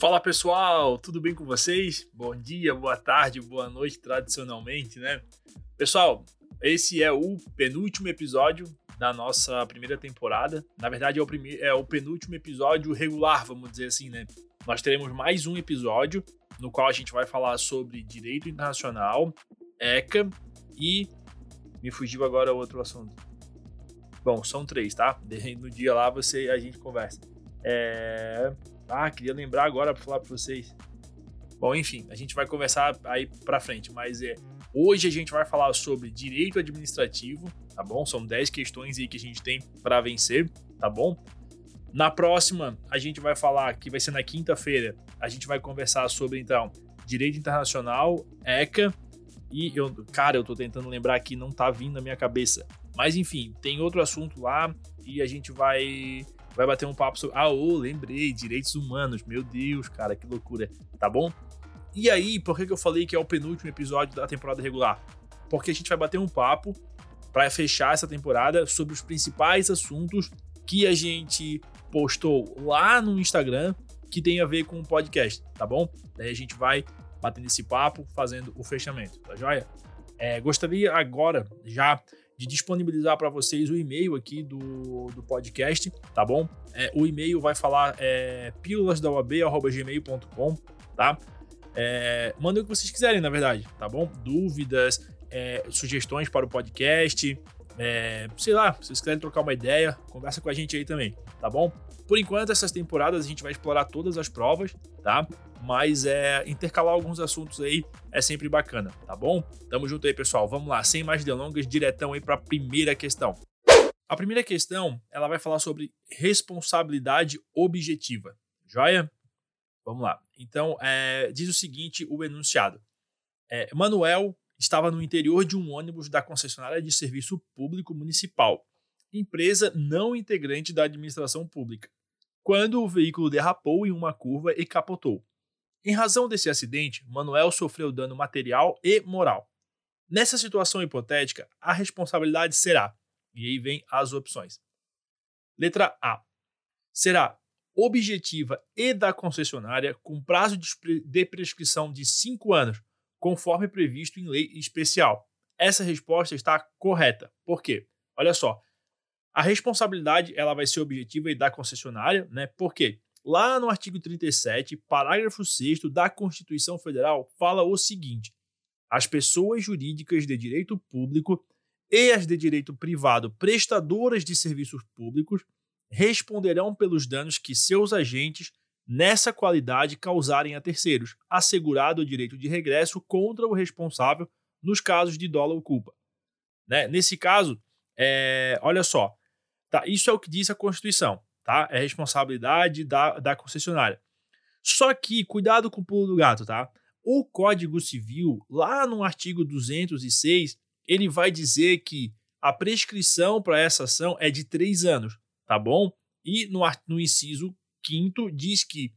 Fala pessoal, tudo bem com vocês? Bom dia, boa tarde, boa noite, tradicionalmente, né? Pessoal, esse é o penúltimo episódio da nossa primeira temporada. Na verdade, é o, é o penúltimo episódio regular, vamos dizer assim, né? Nós teremos mais um episódio no qual a gente vai falar sobre direito internacional, ECA e. Me fugiu agora outro assunto. Bom, são três, tá? No dia lá você a gente conversa. É... Ah, queria lembrar agora para falar para vocês. Bom, enfim, a gente vai conversar aí para frente, mas é hoje a gente vai falar sobre direito administrativo, tá bom? São 10 questões aí que a gente tem para vencer, tá bom? Na próxima, a gente vai falar que vai ser na quinta-feira, a gente vai conversar sobre então direito internacional, ECA e eu, cara, eu tô tentando lembrar aqui, não tá vindo na minha cabeça. Mas enfim, tem outro assunto lá e a gente vai vai bater um papo sobre. Ah, lembrei, direitos humanos. Meu Deus, cara, que loucura. Tá bom? E aí, por que, que eu falei que é o penúltimo episódio da temporada regular? Porque a gente vai bater um papo para fechar essa temporada sobre os principais assuntos que a gente postou lá no Instagram que tem a ver com o podcast, tá bom? Daí a gente vai batendo esse papo, fazendo o fechamento, tá joia? É, gostaria agora já de disponibilizar para vocês o e-mail aqui do, do podcast, tá bom? É, o e-mail vai falar é, pílulasdauab.gmail.com, tá? É, mandem o que vocês quiserem, na verdade, tá bom? Dúvidas, é, sugestões para o podcast, é, sei lá, se vocês quiserem trocar uma ideia, conversa com a gente aí também, tá bom? Por enquanto, essas temporadas a gente vai explorar todas as provas, tá? Mas é intercalar alguns assuntos aí é sempre bacana, tá bom? Tamo junto aí, pessoal. Vamos lá, sem mais delongas, diretão aí para a primeira questão. A primeira questão, ela vai falar sobre responsabilidade objetiva. Joia? Vamos lá. Então, é, diz o seguinte o enunciado. É, Manuel estava no interior de um ônibus da concessionária de serviço público municipal, empresa não integrante da administração pública quando o veículo derrapou em uma curva e capotou. Em razão desse acidente, Manuel sofreu dano material e moral. Nessa situação hipotética, a responsabilidade será, e aí vem as opções. Letra A. Será objetiva e da concessionária com prazo de prescrição de 5 anos, conforme previsto em lei especial. Essa resposta está correta. Por quê? Olha só, a responsabilidade ela vai ser objetiva e da concessionária, né? Porque lá no artigo 37, parágrafo 6 da Constituição Federal, fala o seguinte: as pessoas jurídicas de direito público e as de direito privado prestadoras de serviços públicos responderão pelos danos que seus agentes nessa qualidade causarem a terceiros, assegurado o direito de regresso contra o responsável nos casos de dolo ou culpa. Né? Nesse caso, é, olha só, Tá? Isso é o que diz a Constituição. Tá? É responsabilidade da, da concessionária. Só que, cuidado com o pulo do gato, tá? O Código Civil, lá no artigo 206, ele vai dizer que a prescrição para essa ação é de três anos, tá bom? E no, no inciso 5 diz que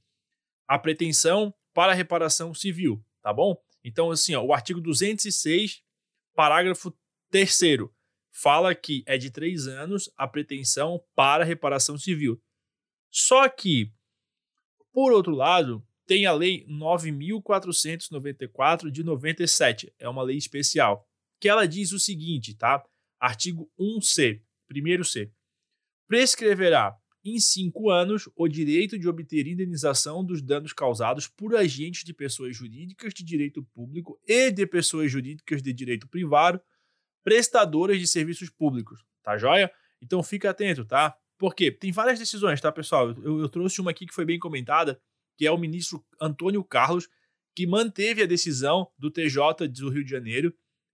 a pretensão para reparação civil, tá bom? Então, assim, ó, o artigo 206, parágrafo 3 fala que é de três anos a pretensão para reparação civil. Só que, por outro lado, tem a Lei 9.494 de 97, é uma lei especial, que ela diz o seguinte, tá? Artigo 1C, primeiro C. Prescreverá em cinco anos o direito de obter indenização dos danos causados por agentes de pessoas jurídicas de direito público e de pessoas jurídicas de direito privado prestadoras de serviços públicos, tá joia? Então fica atento, tá? Porque tem várias decisões, tá, pessoal? Eu, eu trouxe uma aqui que foi bem comentada, que é o ministro Antônio Carlos, que manteve a decisão do TJ do Rio de Janeiro,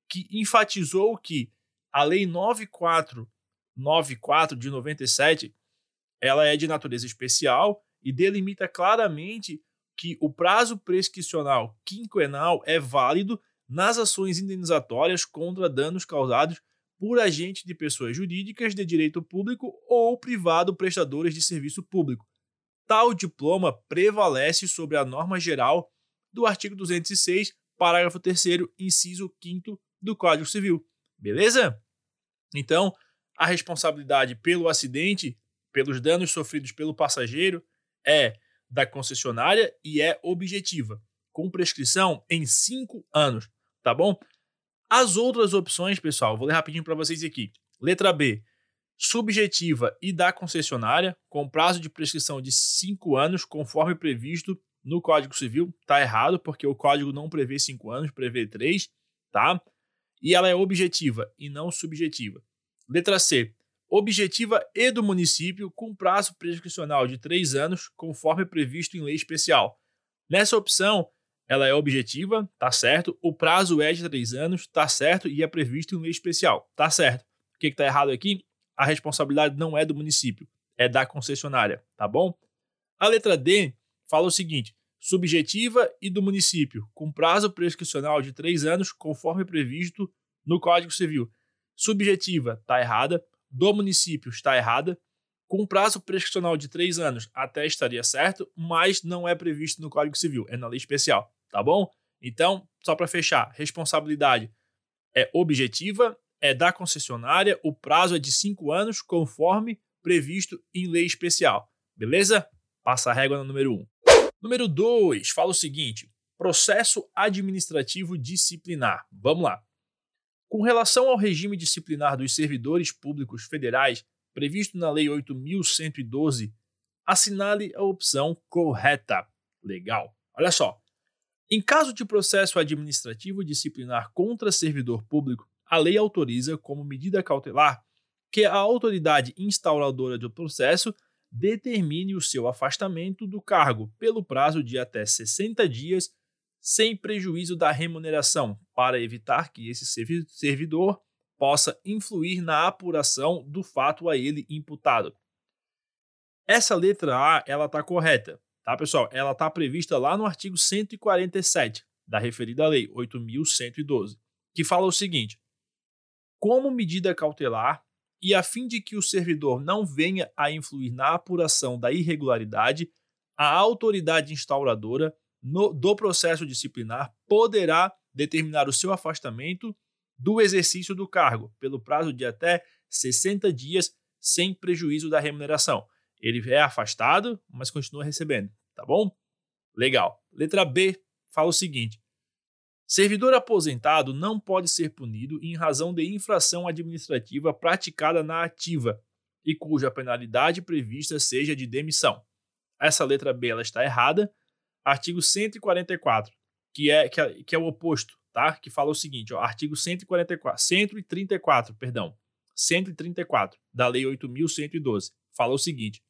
que enfatizou que a Lei 9494 de 97 ela é de natureza especial e delimita claramente que o prazo prescricional quinquenal é válido nas ações indenizatórias contra danos causados por agentes de pessoas jurídicas de direito público ou privado prestadores de serviço público. Tal diploma prevalece sobre a norma geral do artigo 206, parágrafo 3 inciso 5 do Código Civil. Beleza? Então, a responsabilidade pelo acidente, pelos danos sofridos pelo passageiro, é da concessionária e é objetiva, com prescrição em 5 anos, tá bom? As outras opções, pessoal, vou ler rapidinho para vocês aqui. Letra B, subjetiva e da concessionária, com prazo de prescrição de 5 anos, conforme previsto no Código Civil. Tá errado, porque o código não prevê 5 anos, prevê 3, tá? E ela é objetiva e não subjetiva. Letra C, objetiva e do município, com prazo prescricional de 3 anos, conforme previsto em lei especial. Nessa opção, ela é objetiva, tá certo. O prazo é de 3 anos, tá certo, e é previsto em lei especial, tá certo. O que está errado aqui? a responsabilidade não é do município, é da concessionária, tá bom? A letra D fala o seguinte: subjetiva e do município, com prazo prescricional de três anos, conforme previsto no Código Civil. Subjetiva está errada, do município está errada, com prazo prescricional de três anos até estaria certo, mas não é previsto no Código Civil, é na lei especial, tá bom? Então, só para fechar, responsabilidade é objetiva é da concessionária, o prazo é de cinco anos, conforme previsto em lei especial. Beleza? Passa a régua no número 1. Um. Número 2 fala o seguinte: processo administrativo disciplinar. Vamos lá. Com relação ao regime disciplinar dos servidores públicos federais previsto na Lei 8.112, assinale a opção correta. Legal. Olha só. Em caso de processo administrativo disciplinar contra servidor público, a lei autoriza, como medida cautelar, que a autoridade instauradora do processo determine o seu afastamento do cargo pelo prazo de até 60 dias, sem prejuízo da remuneração, para evitar que esse servidor possa influir na apuração do fato a ele imputado. Essa letra A, ela está correta, tá, pessoal? Ela está prevista lá no artigo 147 da referida lei 8.112, que fala o seguinte: como medida cautelar e a fim de que o servidor não venha a influir na apuração da irregularidade, a autoridade instauradora no, do processo disciplinar poderá determinar o seu afastamento do exercício do cargo pelo prazo de até 60 dias sem prejuízo da remuneração. Ele é afastado, mas continua recebendo, tá bom? Legal. Letra B fala o seguinte: Servidor aposentado não pode ser punido em razão de infração administrativa praticada na ativa e cuja penalidade prevista seja de demissão. Essa letra B ela está errada. Artigo 144, que é, que é, que é o oposto, tá? Que fala o seguinte, ó, artigo 144, 134, perdão, 134 da Lei 8.112, fala o seguinte: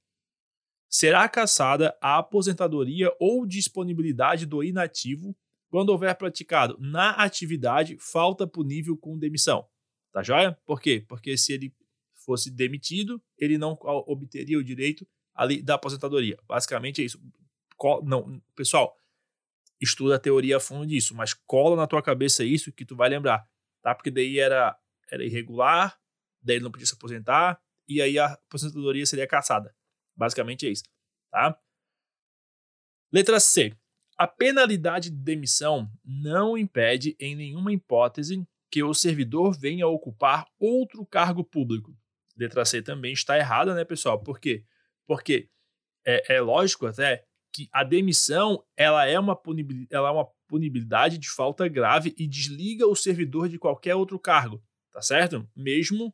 será cassada a aposentadoria ou disponibilidade do inativo quando houver praticado na atividade falta punível com demissão. Tá joia? Por quê? Porque se ele fosse demitido, ele não obteria o direito ali da aposentadoria. Basicamente é isso. Não, pessoal, estuda a teoria a fundo disso, mas cola na tua cabeça isso que tu vai lembrar, tá? Porque daí era, era irregular, daí ele não podia se aposentar, e aí a aposentadoria seria caçada. Basicamente é isso, tá? Letra C. A penalidade de demissão não impede, em nenhuma hipótese, que o servidor venha a ocupar outro cargo público. Letra C também está errada, né, pessoal? Por quê? Porque é, é lógico até que a demissão ela é, uma punibilidade, ela é uma punibilidade de falta grave e desliga o servidor de qualquer outro cargo, tá certo? Mesmo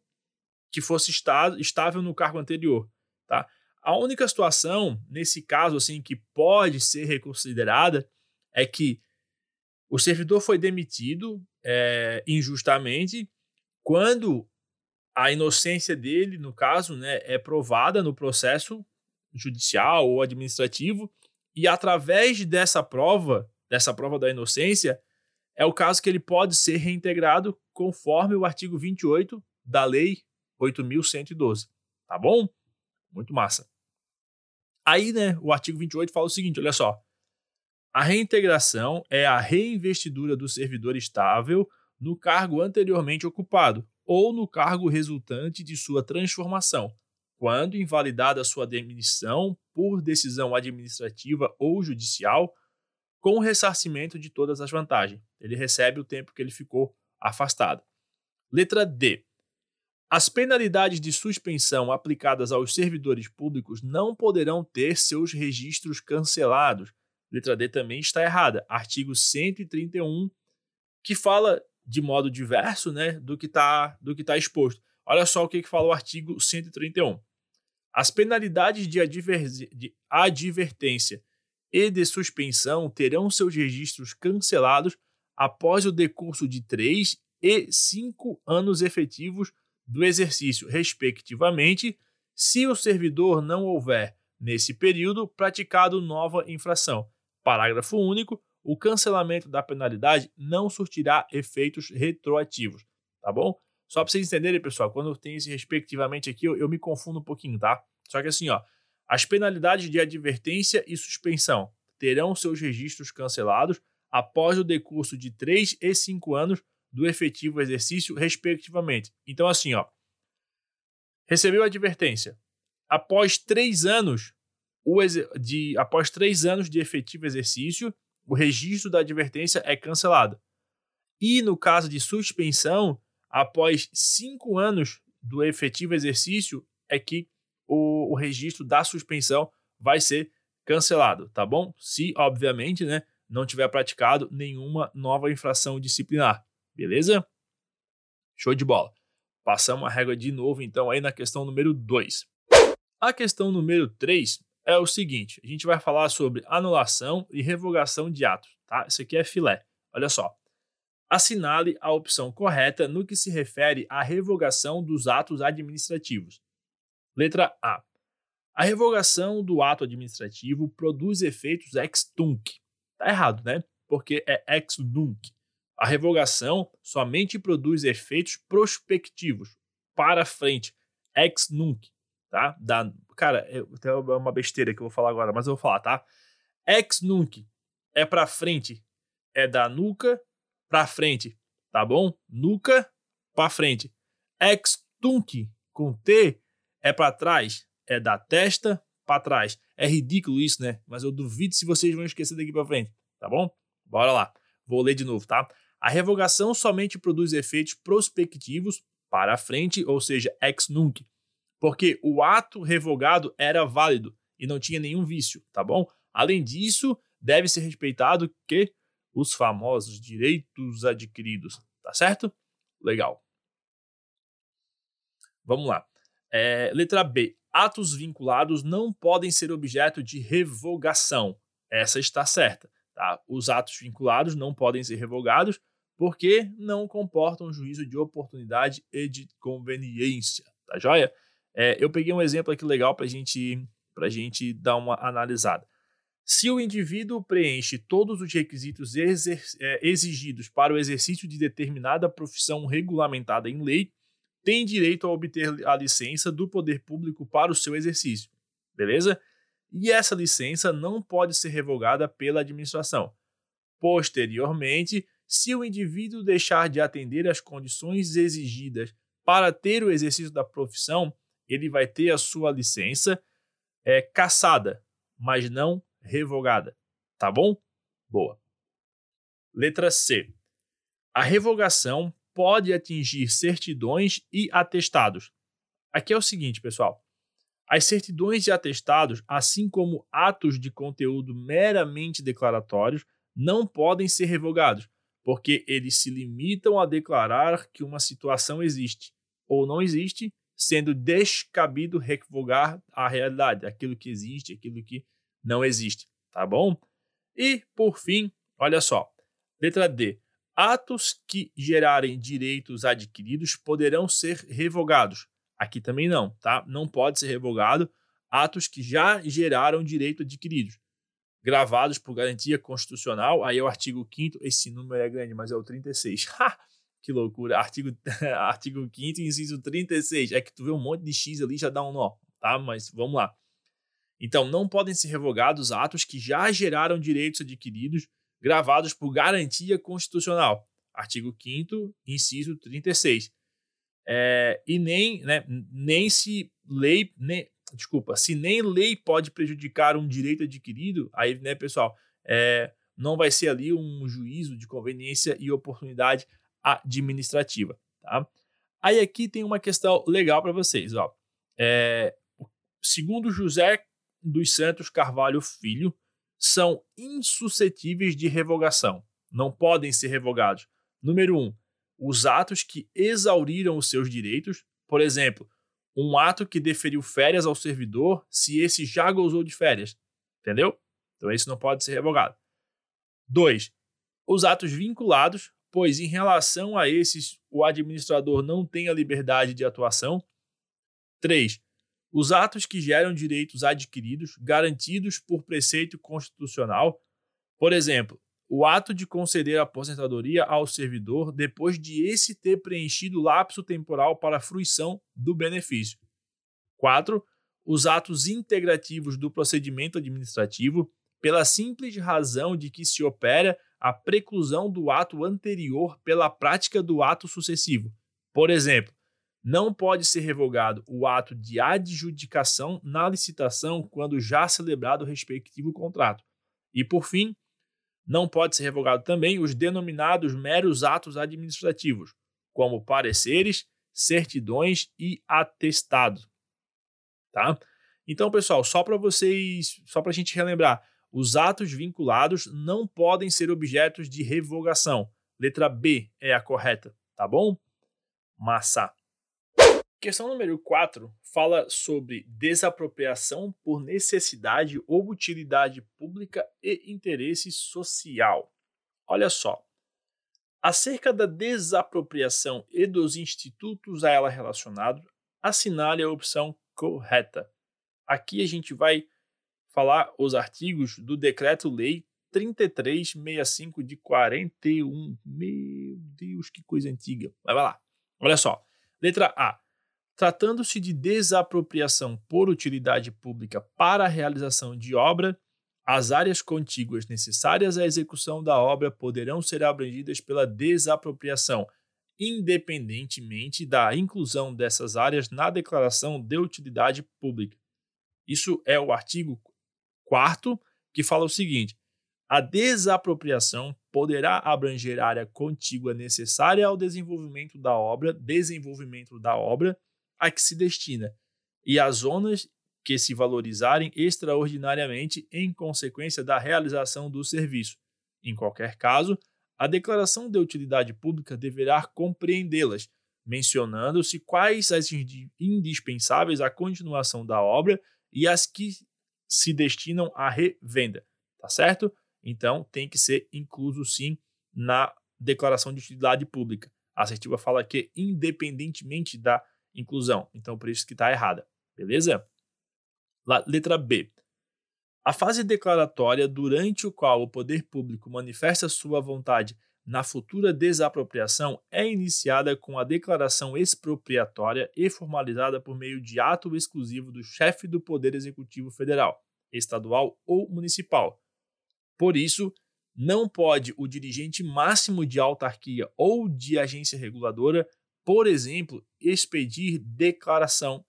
que fosse estável no cargo anterior, tá? A única situação, nesse caso, assim, que pode ser reconsiderada é que o servidor foi demitido é, injustamente quando a inocência dele, no caso, né, é provada no processo judicial ou administrativo, e através dessa prova, dessa prova da inocência, é o caso que ele pode ser reintegrado conforme o artigo 28 da Lei 8.112. Tá bom? Muito massa. Aí, né, o artigo 28 fala o seguinte: olha só. A reintegração é a reinvestidura do servidor estável no cargo anteriormente ocupado ou no cargo resultante de sua transformação, quando invalidada sua demissão por decisão administrativa ou judicial, com ressarcimento de todas as vantagens. Ele recebe o tempo que ele ficou afastado. Letra D. As penalidades de suspensão aplicadas aos servidores públicos não poderão ter seus registros cancelados. Letra D também está errada. Artigo 131, que fala de modo diverso né, do que está tá exposto. Olha só o que, que fala o artigo 131. As penalidades de, de advertência e de suspensão terão seus registros cancelados após o decurso de três e cinco anos efetivos do exercício, respectivamente, se o servidor não houver, nesse período, praticado nova infração. Parágrafo único. O cancelamento da penalidade não surtirá efeitos retroativos, tá bom? Só para vocês entenderem, pessoal, quando tem esse respectivamente aqui, eu, eu me confundo um pouquinho, tá? Só que assim, ó, as penalidades de advertência e suspensão terão seus registros cancelados após o decurso de 3 e 5 anos do efetivo exercício, respectivamente. Então, assim, ó, recebeu a advertência. Após três anos de após três anos de efetivo exercício, o registro da advertência é cancelado. E no caso de suspensão, após cinco anos do efetivo exercício, é que o, o registro da suspensão vai ser cancelado, tá bom? Se, obviamente, né, não tiver praticado nenhuma nova infração disciplinar. Beleza? Show de bola. Passamos a régua de novo, então, aí na questão número 2. A questão número 3 é o seguinte: a gente vai falar sobre anulação e revogação de atos, tá? Isso aqui é filé. Olha só. Assinale a opção correta no que se refere à revogação dos atos administrativos. Letra A. A revogação do ato administrativo produz efeitos ex tunc. Tá errado, né? Porque é ex nunc. A revogação somente produz efeitos prospectivos, para frente, ex nunc, tá? Da, cara, é uma besteira que eu vou falar agora, mas eu vou falar, tá? Ex nunc é para frente, é da nuca para frente, tá bom? Nuca para frente. Ex tunc com T é para trás, é da testa para trás. É ridículo isso, né? Mas eu duvido se vocês vão esquecer daqui para frente, tá bom? Bora lá. Vou ler de novo, tá? A revogação somente produz efeitos prospectivos para frente, ou seja, ex nunc, porque o ato revogado era válido e não tinha nenhum vício, tá bom? Além disso, deve ser respeitado que os famosos direitos adquiridos, tá certo? Legal. Vamos lá. É, letra B. Atos vinculados não podem ser objeto de revogação. Essa está certa. Tá? Os atos vinculados não podem ser revogados porque não comportam juízo de oportunidade e de conveniência, tá joia? É, eu peguei um exemplo aqui legal para gente, a gente dar uma analisada. Se o indivíduo preenche todos os requisitos é, exigidos para o exercício de determinada profissão regulamentada em lei, tem direito a obter a licença do poder público para o seu exercício, beleza? E essa licença não pode ser revogada pela administração. Posteriormente, se o indivíduo deixar de atender às condições exigidas para ter o exercício da profissão, ele vai ter a sua licença é, cassada, mas não revogada. Tá bom? Boa. Letra C. A revogação pode atingir certidões e atestados. Aqui é o seguinte, pessoal. As certidões e atestados, assim como atos de conteúdo meramente declaratórios, não podem ser revogados, porque eles se limitam a declarar que uma situação existe ou não existe, sendo descabido revogar a realidade, aquilo que existe, aquilo que não existe, tá bom? E, por fim, olha só, letra D. Atos que gerarem direitos adquiridos poderão ser revogados. Aqui também não, tá? Não pode ser revogado atos que já geraram direito adquiridos gravados por garantia constitucional. Aí é o artigo 5 esse número é grande, mas é o 36. que loucura. Artigo, artigo 5 inciso 36. É que tu vê um monte de X ali já dá um nó, tá? Mas vamos lá. Então, não podem ser revogados atos que já geraram direitos adquiridos gravados por garantia constitucional. Artigo 5 inciso 36. É, e nem, né, nem se lei, nem, desculpa, se nem lei pode prejudicar um direito adquirido, aí, né, pessoal, é, não vai ser ali um juízo de conveniência e oportunidade administrativa, tá? Aí aqui tem uma questão legal para vocês. Ó. É, segundo José dos Santos Carvalho Filho, são insuscetíveis de revogação. Não podem ser revogados. Número um, os atos que exauriram os seus direitos, por exemplo, um ato que deferiu férias ao servidor se esse já gozou de férias. Entendeu? Então, esse não pode ser revogado. 2. Os atos vinculados, pois em relação a esses o administrador não tem a liberdade de atuação. 3. Os atos que geram direitos adquiridos, garantidos por preceito constitucional. Por exemplo, o ato de conceder a aposentadoria ao servidor depois de esse ter preenchido o lapso temporal para a fruição do benefício. 4. Os atos integrativos do procedimento administrativo, pela simples razão de que se opera a preclusão do ato anterior pela prática do ato sucessivo. Por exemplo, não pode ser revogado o ato de adjudicação na licitação quando já celebrado o respectivo contrato. E, por fim, não pode ser revogado também os denominados meros atos administrativos, como pareceres, certidões e atestados. Tá? Então, pessoal, só para vocês, só para a gente relembrar, os atos vinculados não podem ser objetos de revogação. Letra B é a correta, tá bom? Massa. Questão número 4 fala sobre desapropriação por necessidade ou utilidade pública e interesse social. Olha só. Acerca da desapropriação e dos institutos a ela relacionados, assinale a opção correta. Aqui a gente vai falar os artigos do Decreto-Lei 3365 de 41. Meu Deus, que coisa antiga. Vai lá. Olha só. Letra A Tratando-se de desapropriação por utilidade pública para a realização de obra, as áreas contíguas necessárias à execução da obra poderão ser abrangidas pela desapropriação, independentemente da inclusão dessas áreas na declaração de utilidade pública. Isso é o artigo 4 que fala o seguinte: a desapropriação poderá abranger área contígua necessária ao desenvolvimento da obra, desenvolvimento da obra a que se destina, e as zonas que se valorizarem extraordinariamente em consequência da realização do serviço. Em qualquer caso, a declaração de utilidade pública deverá compreendê-las, mencionando-se quais as indispensáveis à continuação da obra e as que se destinam à revenda, tá certo? Então, tem que ser incluso sim na declaração de utilidade pública. A assertiva fala que, independentemente da inclusão. Então, por isso que está errada. Beleza? letra B. A fase declaratória durante o qual o poder público manifesta sua vontade na futura desapropriação é iniciada com a declaração expropriatória e formalizada por meio de ato exclusivo do chefe do Poder Executivo Federal, estadual ou municipal. Por isso, não pode o dirigente máximo de autarquia ou de agência reguladora por exemplo, expedir declaração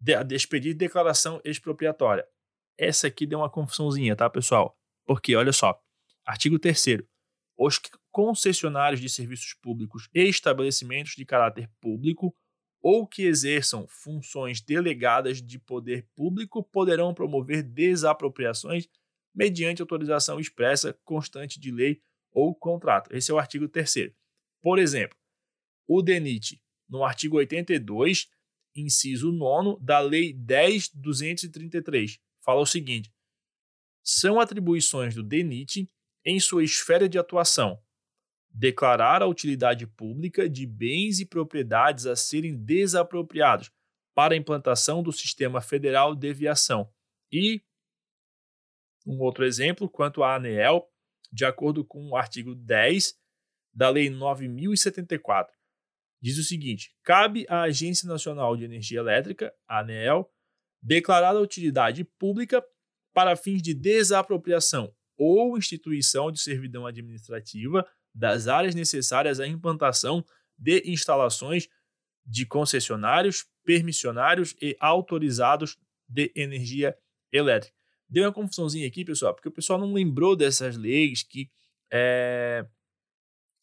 de, expedir declaração expropriatória. Essa aqui deu uma confusãozinha, tá, pessoal? Porque olha só, artigo 3 os concessionários de serviços públicos e estabelecimentos de caráter público ou que exerçam funções delegadas de poder público poderão promover desapropriações mediante autorização expressa constante de lei ou contrato. Esse é o artigo 3 Por exemplo, o DENIT, no artigo 82, inciso 9 da Lei 10.233, fala o seguinte: são atribuições do DENIT em sua esfera de atuação. Declarar a utilidade pública de bens e propriedades a serem desapropriados para a implantação do Sistema Federal de Aviação. E um outro exemplo, quanto à ANEEL, de acordo com o artigo 10 da Lei 9074, diz o seguinte: cabe à Agência Nacional de Energia Elétrica, ANEEL, declarar a utilidade pública para fins de desapropriação ou instituição de servidão administrativa das áreas necessárias à implantação de instalações de concessionários, permissionários e autorizados de energia elétrica. Deu uma confusãozinha aqui, pessoal, porque o pessoal não lembrou dessas leis que é,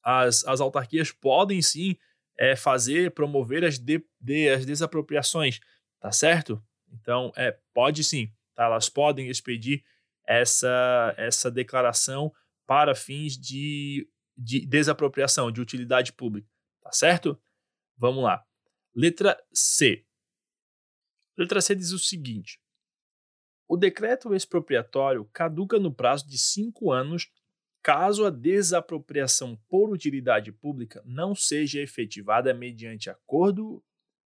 as, as autarquias podem sim é, fazer, promover as, de, de, as desapropriações, tá certo? Então, é, pode sim, tá? elas podem expedir essa, essa declaração para fins de, de desapropriação, de utilidade pública, tá certo? Vamos lá. Letra C. Letra C diz o seguinte: o decreto expropriatório caduca no prazo de cinco anos caso a desapropriação por utilidade pública não seja efetivada mediante acordo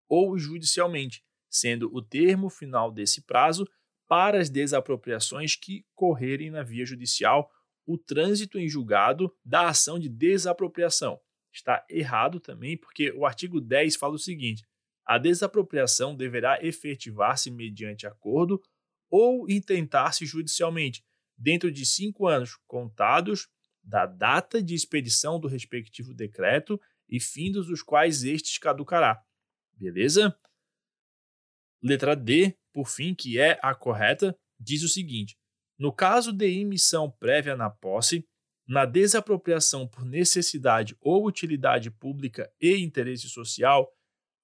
ou judicialmente, sendo o termo final desse prazo para as desapropriações que correrem na via judicial o trânsito em julgado da ação de desapropriação. Está errado também, porque o artigo 10 fala o seguinte: a desapropriação deverá efetivar-se mediante acordo ou intentar-se judicialmente, dentro de cinco anos contados da data de expedição do respectivo decreto e findos os quais estes caducará. Beleza? Letra D, por fim, que é a correta, diz o seguinte: no caso de emissão prévia na posse, na desapropriação por necessidade ou utilidade pública e interesse social,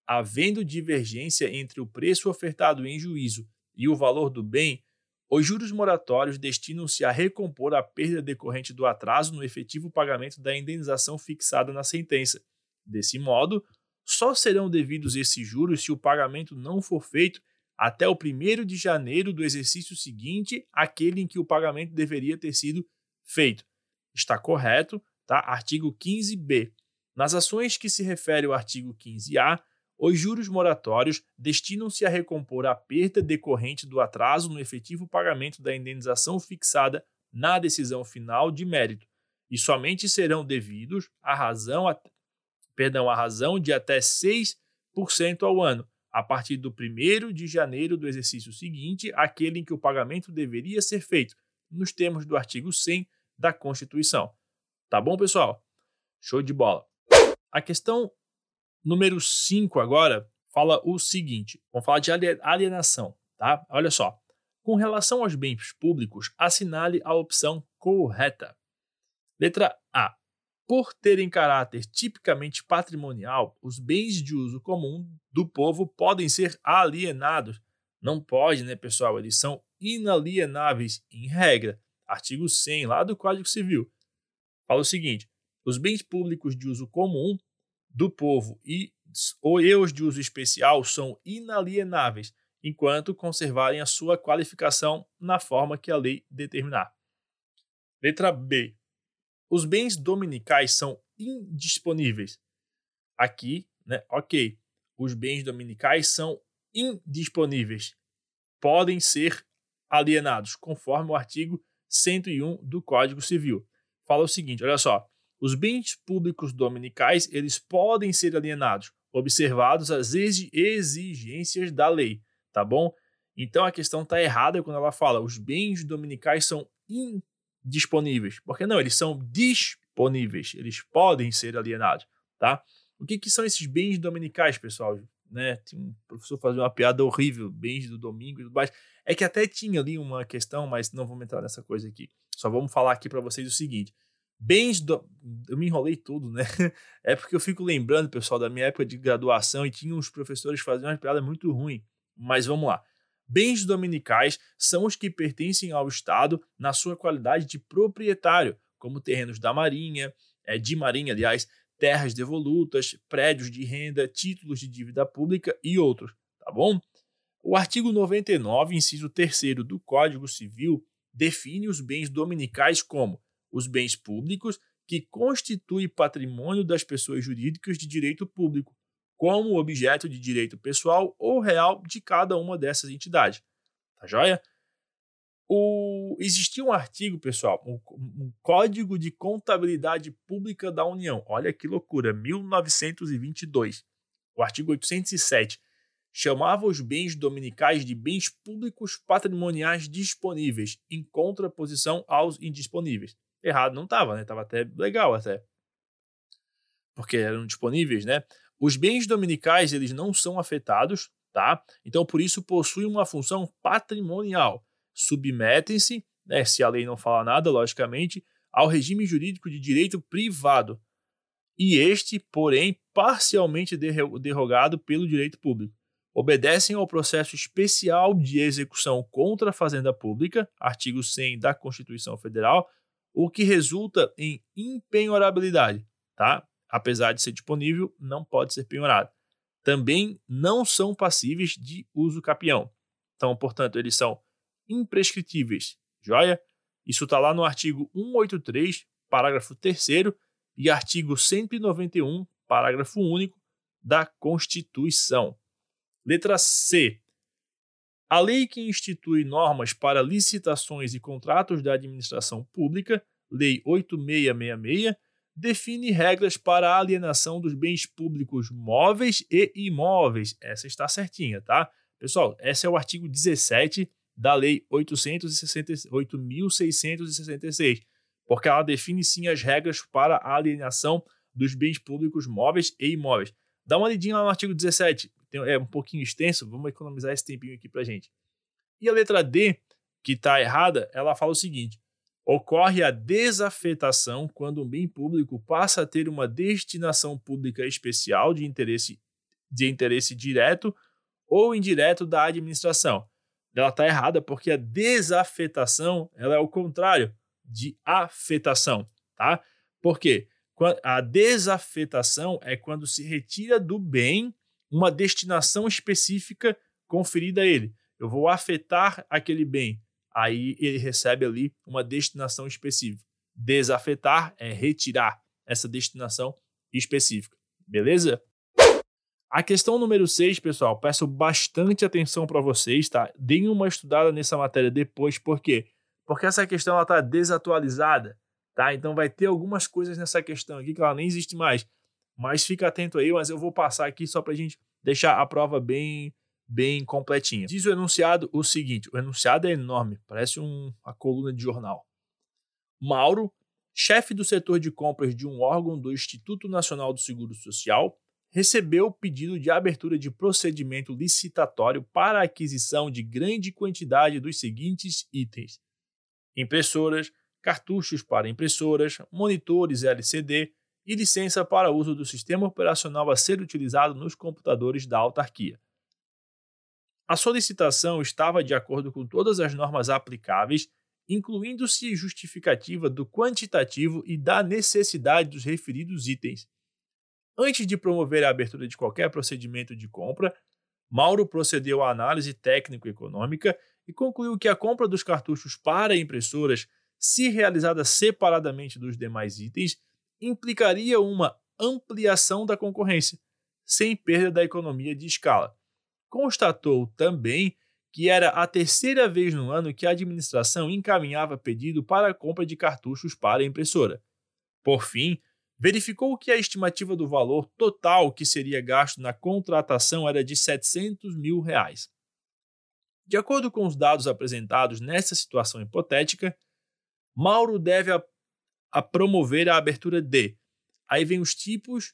havendo divergência entre o preço ofertado em juízo e o valor do bem, os juros moratórios destinam-se a recompor a perda decorrente do atraso no efetivo pagamento da indenização fixada na sentença. Desse modo, só serão devidos esses juros se o pagamento não for feito até o 1 de janeiro do exercício seguinte àquele em que o pagamento deveria ter sido feito. Está correto, tá? Artigo 15b. Nas ações que se refere ao artigo 15a, os juros moratórios destinam-se a recompor a perda decorrente do atraso no efetivo pagamento da indenização fixada na decisão final de mérito e somente serão devidos à razão, a, perdão, à razão de até 6% ao ano, a partir do 1 de janeiro do exercício seguinte, aquele em que o pagamento deveria ser feito, nos termos do artigo 100 da Constituição. Tá bom, pessoal? Show de bola. A questão número 5 agora fala o seguinte: vamos falar de alienação, tá? Olha só. Com relação aos bens públicos, assinale a opção correta. Letra A. Por terem caráter tipicamente patrimonial, os bens de uso comum do povo podem ser alienados. Não pode, né, pessoal? Eles são inalienáveis em regra. Artigo 100 lá do Código Civil. Fala o seguinte: os bens públicos de uso comum do povo e os de uso especial são inalienáveis, enquanto conservarem a sua qualificação na forma que a lei determinar. Letra B. Os bens dominicais são indisponíveis. Aqui, né, ok, os bens dominicais são indisponíveis. Podem ser alienados, conforme o artigo 101 do Código Civil. Fala o seguinte, olha só, os bens públicos dominicais eles podem ser alienados, observados as exigências da lei, tá bom? Então a questão está errada quando ela fala os bens dominicais são indisponíveis. Porque não, eles são disponíveis, eles podem ser alienados, tá? O que, que são esses bens dominicais, pessoal? Né? Um professor fazendo uma piada horrível, bens do domingo e tudo mais. É que até tinha ali uma questão, mas não vamos entrar nessa coisa aqui. Só vamos falar aqui para vocês o seguinte: bens do... eu me enrolei tudo, né? É porque eu fico lembrando, pessoal, da minha época de graduação e tinha uns professores faziam uma piada muito ruim. Mas vamos lá. Bens dominicais são os que pertencem ao Estado na sua qualidade de proprietário, como terrenos da Marinha, é, de Marinha, aliás, terras devolutas, prédios de renda, títulos de dívida pública e outros, tá bom? O artigo 99, inciso 3 do Código Civil, define os bens dominicais como os bens públicos que constituem patrimônio das pessoas jurídicas de direito público, como objeto de direito pessoal ou real de cada uma dessas entidades. Tá joia? O... Existia um artigo, pessoal, um, um, Código de Contabilidade Pública da União. Olha que loucura, 1922. O artigo 807 chamava os bens dominicais de bens públicos patrimoniais disponíveis, em contraposição aos indisponíveis errado não estava, né? Tava até legal até. Porque eram disponíveis, né? Os bens dominicais, eles não são afetados, tá? Então, por isso, possuem uma função patrimonial. Submetem-se, né, se a lei não fala nada, logicamente, ao regime jurídico de direito privado. e este, porém, parcialmente derrogado pelo direito público. Obedecem ao processo especial de execução contra a fazenda pública, artigo 100 da Constituição Federal, o que resulta em impenhorabilidade, tá? Apesar de ser disponível, não pode ser penhorado. Também não são passíveis de uso capião. Então, portanto, eles são imprescritíveis, joia? Isso está lá no artigo 183, parágrafo 3 e artigo 191, parágrafo único da Constituição. Letra C. A lei que institui normas para licitações e contratos da administração pública, Lei 8666, define regras para a alienação dos bens públicos móveis e imóveis. Essa está certinha, tá? Pessoal, esse é o artigo 17 da Lei 8.666, porque ela define sim as regras para a alienação dos bens públicos móveis e imóveis. Dá uma lidinha lá no artigo 17, é um pouquinho extenso, vamos economizar esse tempinho aqui para gente. E a letra D, que está errada, ela fala o seguinte: ocorre a desafetação quando um bem público passa a ter uma destinação pública especial de interesse, de interesse direto ou indireto da administração ela está errada porque a desafetação ela é o contrário de afetação, tá? Por quê? A desafetação é quando se retira do bem uma destinação específica conferida a ele. Eu vou afetar aquele bem, aí ele recebe ali uma destinação específica. Desafetar é retirar essa destinação específica, beleza? A questão número 6, pessoal, peço bastante atenção para vocês, tá? Deem uma estudada nessa matéria depois, por quê? Porque essa questão está desatualizada, tá? Então vai ter algumas coisas nessa questão aqui que ela nem existe mais. Mas fica atento aí, mas eu vou passar aqui só para a gente deixar a prova bem, bem completinha. Diz o enunciado o seguinte: o enunciado é enorme, parece um, uma coluna de jornal. Mauro, chefe do setor de compras de um órgão do Instituto Nacional do Seguro Social, recebeu o pedido de abertura de procedimento licitatório para aquisição de grande quantidade dos seguintes itens: impressoras, cartuchos para impressoras, monitores LCD e licença para uso do sistema operacional a ser utilizado nos computadores da autarquia. A solicitação estava de acordo com todas as normas aplicáveis, incluindo-se justificativa do quantitativo e da necessidade dos referidos itens Antes de promover a abertura de qualquer procedimento de compra, Mauro procedeu à análise técnico-econômica e concluiu que a compra dos cartuchos para impressoras, se realizada separadamente dos demais itens, implicaria uma ampliação da concorrência, sem perda da economia de escala. Constatou também que era a terceira vez no ano que a administração encaminhava pedido para a compra de cartuchos para impressora. Por fim, verificou que a estimativa do valor total que seria gasto na contratação era de 700 mil reais. De acordo com os dados apresentados nessa situação hipotética, Mauro deve a, promover a abertura de. Aí vem os tipos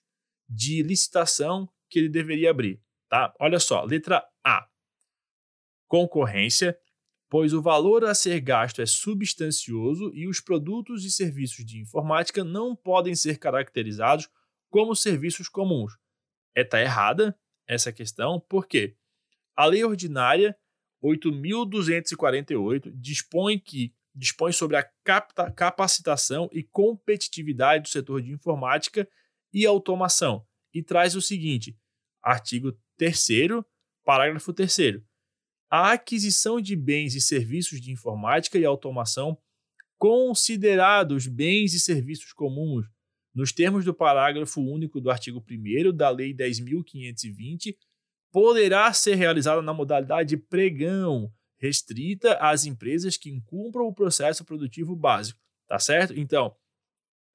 de licitação que ele deveria abrir, tá? Olha só, letra A. Concorrência, pois o valor a ser gasto é substancioso e os produtos e serviços de informática não podem ser caracterizados como serviços comuns. É tá errada essa questão, porque a Lei Ordinária 8248 dispõe que dispõe sobre a capacitação e competitividade do setor de informática e automação e traz o seguinte: artigo 3 parágrafo 3 a aquisição de bens e serviços de informática e automação considerados bens e serviços comuns, nos termos do parágrafo único do artigo 1 da Lei 10.520, poderá ser realizada na modalidade pregão, restrita às empresas que incumpram o processo produtivo básico. Tá certo? Então,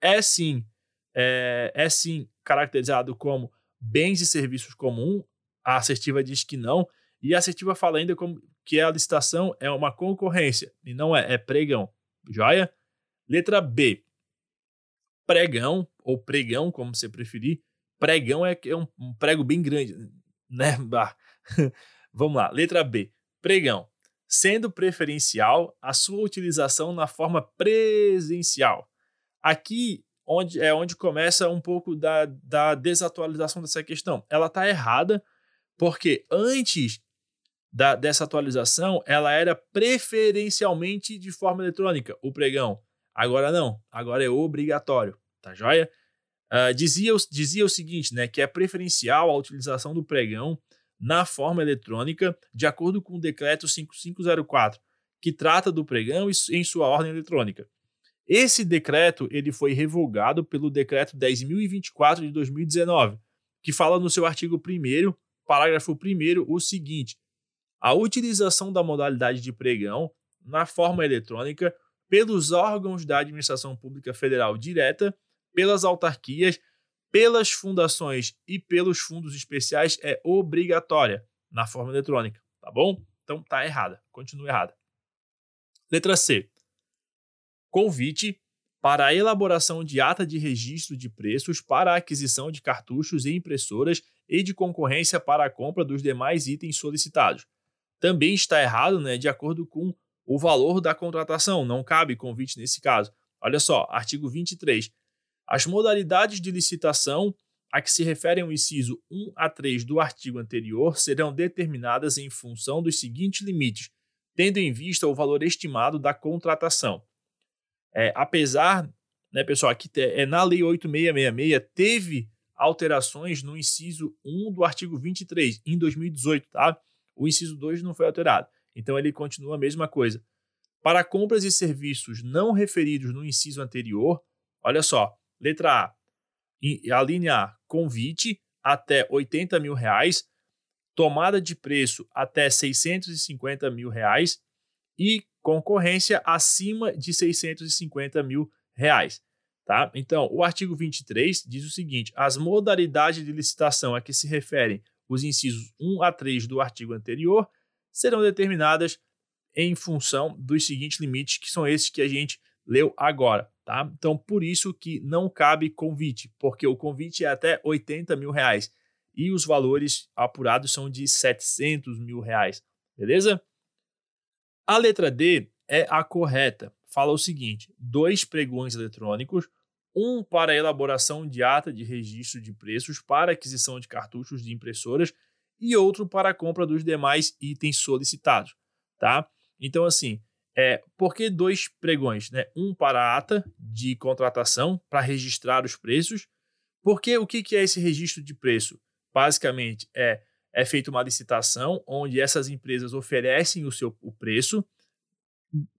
é sim, é, é sim caracterizado como bens e serviços comuns. A assertiva diz que não, e a assertiva fala ainda como que a licitação é uma concorrência e não é, é pregão. Joia? Letra B. Pregão, ou pregão, como você preferir. Pregão é, é um, um prego bem grande, né? Vamos lá. Letra B. Pregão. Sendo preferencial a sua utilização na forma presencial. Aqui onde é onde começa um pouco da, da desatualização dessa questão. Ela está errada porque antes da, dessa atualização, ela era preferencialmente de forma eletrônica, o pregão. Agora não, agora é obrigatório, tá joia? Uh, dizia, dizia o seguinte, né, que é preferencial a utilização do pregão na forma eletrônica, de acordo com o decreto 5504, que trata do pregão em sua ordem eletrônica. Esse decreto ele foi revogado pelo decreto 10.024 de 2019, que fala no seu artigo 1 parágrafo 1 o seguinte: a utilização da modalidade de pregão na forma eletrônica pelos órgãos da administração pública federal direta, pelas autarquias, pelas fundações e pelos fundos especiais é obrigatória na forma eletrônica, tá bom? Então tá errada, continua errada. Letra C. Convite para a elaboração de ata de registro de preços para a aquisição de cartuchos e impressoras e de concorrência para a compra dos demais itens solicitados. Também está errado, né, de acordo com o valor da contratação, não cabe convite nesse caso. Olha só, artigo 23. As modalidades de licitação a que se referem o inciso 1 a 3 do artigo anterior serão determinadas em função dos seguintes limites, tendo em vista o valor estimado da contratação. É, apesar, né, pessoal, aqui é, na Lei 8666 teve alterações no inciso 1 do artigo 23 em 2018, tá? O inciso 2 não foi alterado, então ele continua a mesma coisa. Para compras e serviços não referidos no inciso anterior, olha só, letra A, a linha A, convite até 80 mil reais, tomada de preço até 650 mil reais e concorrência acima de 650 mil reais. Tá? Então, o artigo 23 diz o seguinte: as modalidades de licitação a que se referem os incisos 1 a 3 do artigo anterior serão determinadas em função dos seguintes limites, que são esses que a gente leu agora. Tá? Então, por isso que não cabe convite, porque o convite é até 80 mil reais e os valores apurados são de 700 mil reais. Beleza? A letra D é a correta. Fala o seguinte: dois pregões eletrônicos, um para elaboração de ata de registro de preços para aquisição de cartuchos de impressoras e outro para a compra dos demais itens solicitados, tá? Então, assim, é, por que dois pregões? Né? Um para a ata de contratação, para registrar os preços. Porque o que, que é esse registro de preço? Basicamente, é é feita uma licitação onde essas empresas oferecem o seu o preço,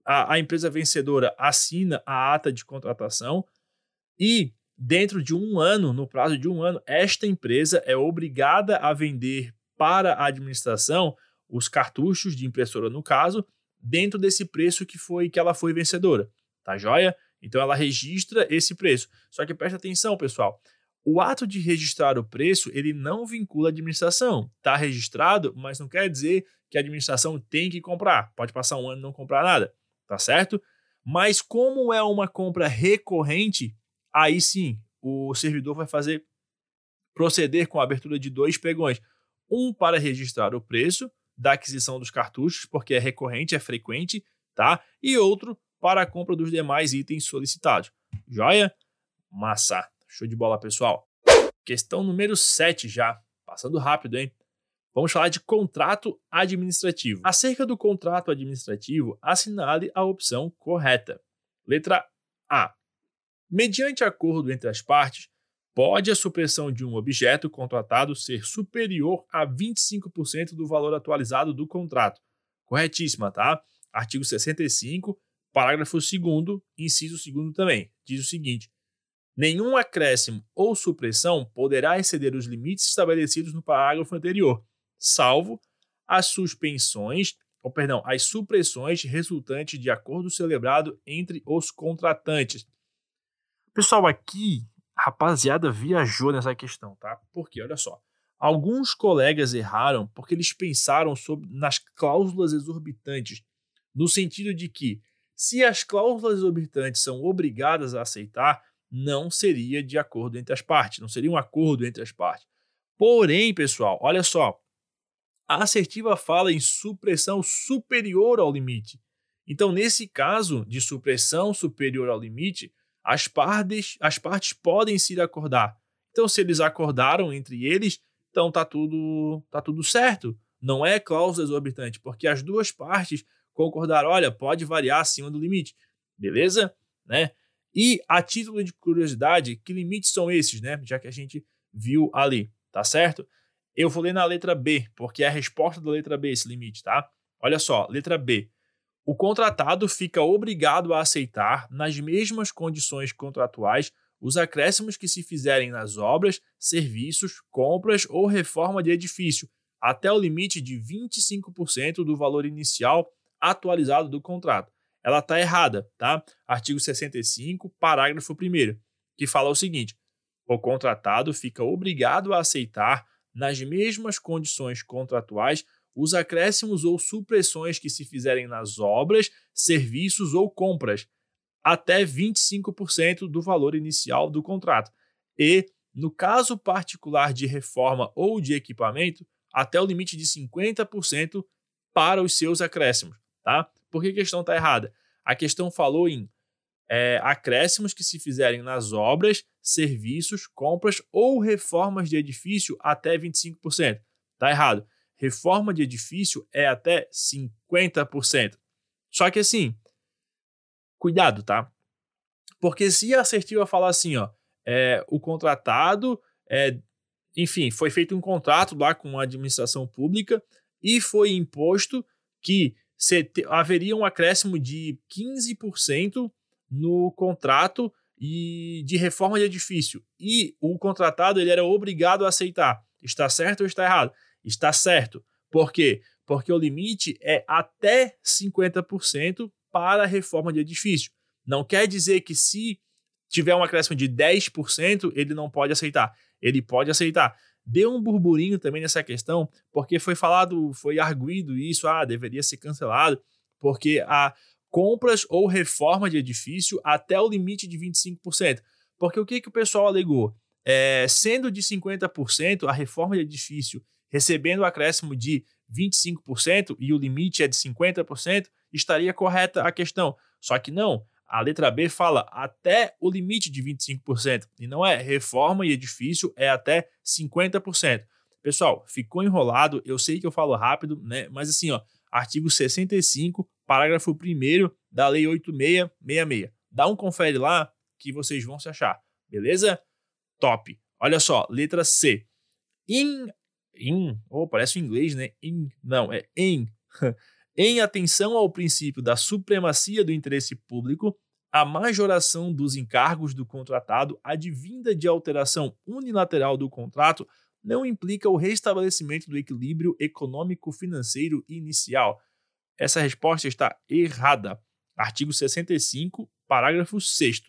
a, a empresa vencedora assina a ata de contratação e dentro de um ano, no prazo de um ano, esta empresa é obrigada a vender para a administração os cartuchos de impressora, no caso, dentro desse preço que foi que ela foi vencedora. Tá joia? Então ela registra esse preço. Só que presta atenção, pessoal. O ato de registrar o preço, ele não vincula a administração. Está registrado, mas não quer dizer que a administração tem que comprar. Pode passar um ano e não comprar nada, tá certo? Mas como é uma compra recorrente, aí sim, o servidor vai fazer proceder com a abertura de dois pregões. Um para registrar o preço da aquisição dos cartuchos, porque é recorrente, é frequente, tá? E outro para a compra dos demais itens solicitados. Joia? Massa! Show de bola, pessoal. Questão número 7 já. Passando rápido, hein? Vamos falar de contrato administrativo. Acerca do contrato administrativo, assinale a opção correta. Letra A. Mediante acordo entre as partes, pode a supressão de um objeto contratado ser superior a 25% do valor atualizado do contrato. Corretíssima, tá? Artigo 65, parágrafo 2, inciso 2 também. Diz o seguinte: Nenhum acréscimo ou supressão poderá exceder os limites estabelecidos no parágrafo anterior, salvo as suspensões, ou perdão, as supressões resultantes de acordo celebrado entre os contratantes. Pessoal, aqui, rapaziada viajou nessa questão, tá? Porque olha só, alguns colegas erraram porque eles pensaram sobre nas cláusulas exorbitantes, no sentido de que se as cláusulas exorbitantes são obrigadas a aceitar, não seria de acordo entre as partes, não seria um acordo entre as partes. Porém, pessoal, olha só, a assertiva fala em supressão superior ao limite. Então, nesse caso de supressão superior ao limite, as partes, as partes podem se acordar. Então, se eles acordaram entre eles, então tá tudo, tá tudo certo. Não é cláusula exorbitante, porque as duas partes concordaram, olha, pode variar acima do limite. Beleza? Né? E a título de curiosidade, que limites são esses, né? Já que a gente viu ali, tá certo? Eu vou ler na letra B, porque é a resposta da letra B esse limite, tá? Olha só, letra B. O contratado fica obrigado a aceitar, nas mesmas condições contratuais, os acréscimos que se fizerem nas obras, serviços, compras ou reforma de edifício, até o limite de 25% do valor inicial atualizado do contrato. Ela está errada, tá? Artigo 65, parágrafo 1, que fala o seguinte: o contratado fica obrigado a aceitar, nas mesmas condições contratuais, os acréscimos ou supressões que se fizerem nas obras, serviços ou compras, até 25% do valor inicial do contrato. E, no caso particular de reforma ou de equipamento, até o limite de 50% para os seus acréscimos. Tá? Por que a questão está errada? A questão falou em é, acréscimos que se fizerem nas obras, serviços, compras ou reformas de edifício até 25%. Está errado reforma de edifício é até 50%. Só que assim, cuidado, tá? Porque se a assertiva falar assim, ó, é, o contratado, é, enfim, foi feito um contrato lá com a administração pública e foi imposto que te, haveria um acréscimo de 15% no contrato e de reforma de edifício e o contratado ele era obrigado a aceitar. Está certo ou está errado? Está certo. Por quê? Porque o limite é até 50% para a reforma de edifício. Não quer dizer que se tiver um acréscimo de 10%, ele não pode aceitar. Ele pode aceitar. Deu um burburinho também nessa questão, porque foi falado, foi arguído isso, ah, deveria ser cancelado, porque a compras ou reforma de edifício até o limite de 25%. Porque o que, que o pessoal alegou? É, sendo de 50%, a reforma de edifício recebendo o acréscimo de 25% e o limite é de 50%, estaria correta a questão. Só que não, a letra B fala até o limite de 25%, e não é reforma e edifício é até 50%. Pessoal, ficou enrolado, eu sei que eu falo rápido, né? Mas assim, ó, artigo 65, parágrafo 1 da Lei 8666. Dá um confere lá que vocês vão se achar, beleza? Top. Olha só, letra C. Em em, oh, parece o inglês, né? In, não, é em. em atenção ao princípio da supremacia do interesse público, a majoração dos encargos do contratado advinda de alteração unilateral do contrato não implica o restabelecimento do equilíbrio econômico-financeiro inicial. Essa resposta está errada. Artigo 65, parágrafo 6.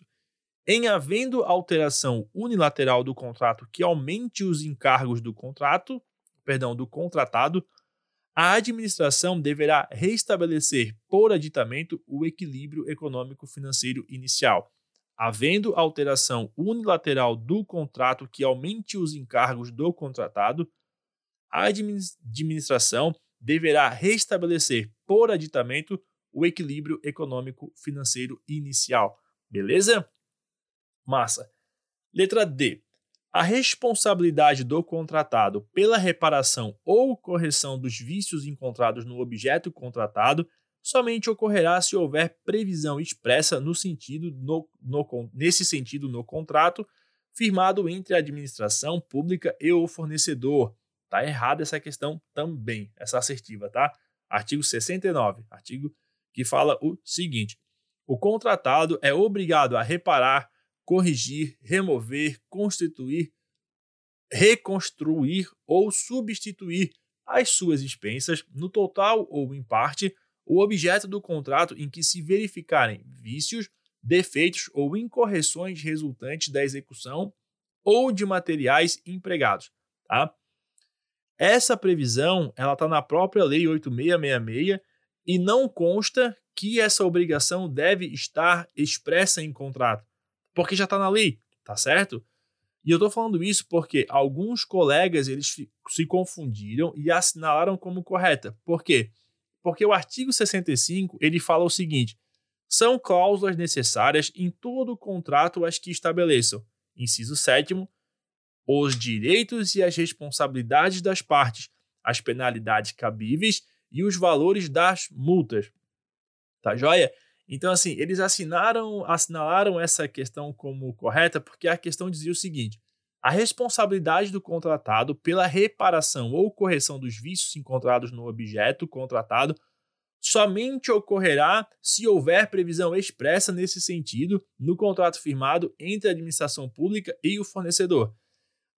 Em havendo alteração unilateral do contrato que aumente os encargos do contrato, perdão, do contratado, a administração deverá restabelecer por aditamento o equilíbrio econômico-financeiro inicial. Havendo alteração unilateral do contrato que aumente os encargos do contratado, a administração deverá restabelecer por aditamento o equilíbrio econômico-financeiro inicial. Beleza? Massa. Letra D. A responsabilidade do contratado pela reparação ou correção dos vícios encontrados no objeto contratado somente ocorrerá se houver previsão expressa no sentido no, no, nesse sentido no contrato firmado entre a administração pública e o fornecedor. Tá errada essa questão também, essa assertiva, tá? Artigo 69, artigo que fala o seguinte: o contratado é obrigado a reparar corrigir, remover, constituir, reconstruir ou substituir as suas expensas, no total ou em parte, o objeto do contrato em que se verificarem vícios, defeitos ou incorreções resultantes da execução ou de materiais empregados. Tá? Essa previsão ela está na própria Lei 8666 e não consta que essa obrigação deve estar expressa em contrato porque já está na lei, tá certo? E eu estou falando isso porque alguns colegas eles se confundiram e assinalaram como correta. Por quê? Porque o artigo 65 ele fala o seguinte: são cláusulas necessárias em todo contrato as que estabeleçam, inciso 7, os direitos e as responsabilidades das partes, as penalidades cabíveis e os valores das multas. Tá joia? Então, assim, eles assinaram, assinalaram essa questão como correta porque a questão dizia o seguinte: a responsabilidade do contratado pela reparação ou correção dos vícios encontrados no objeto contratado somente ocorrerá se houver previsão expressa nesse sentido no contrato firmado entre a administração pública e o fornecedor.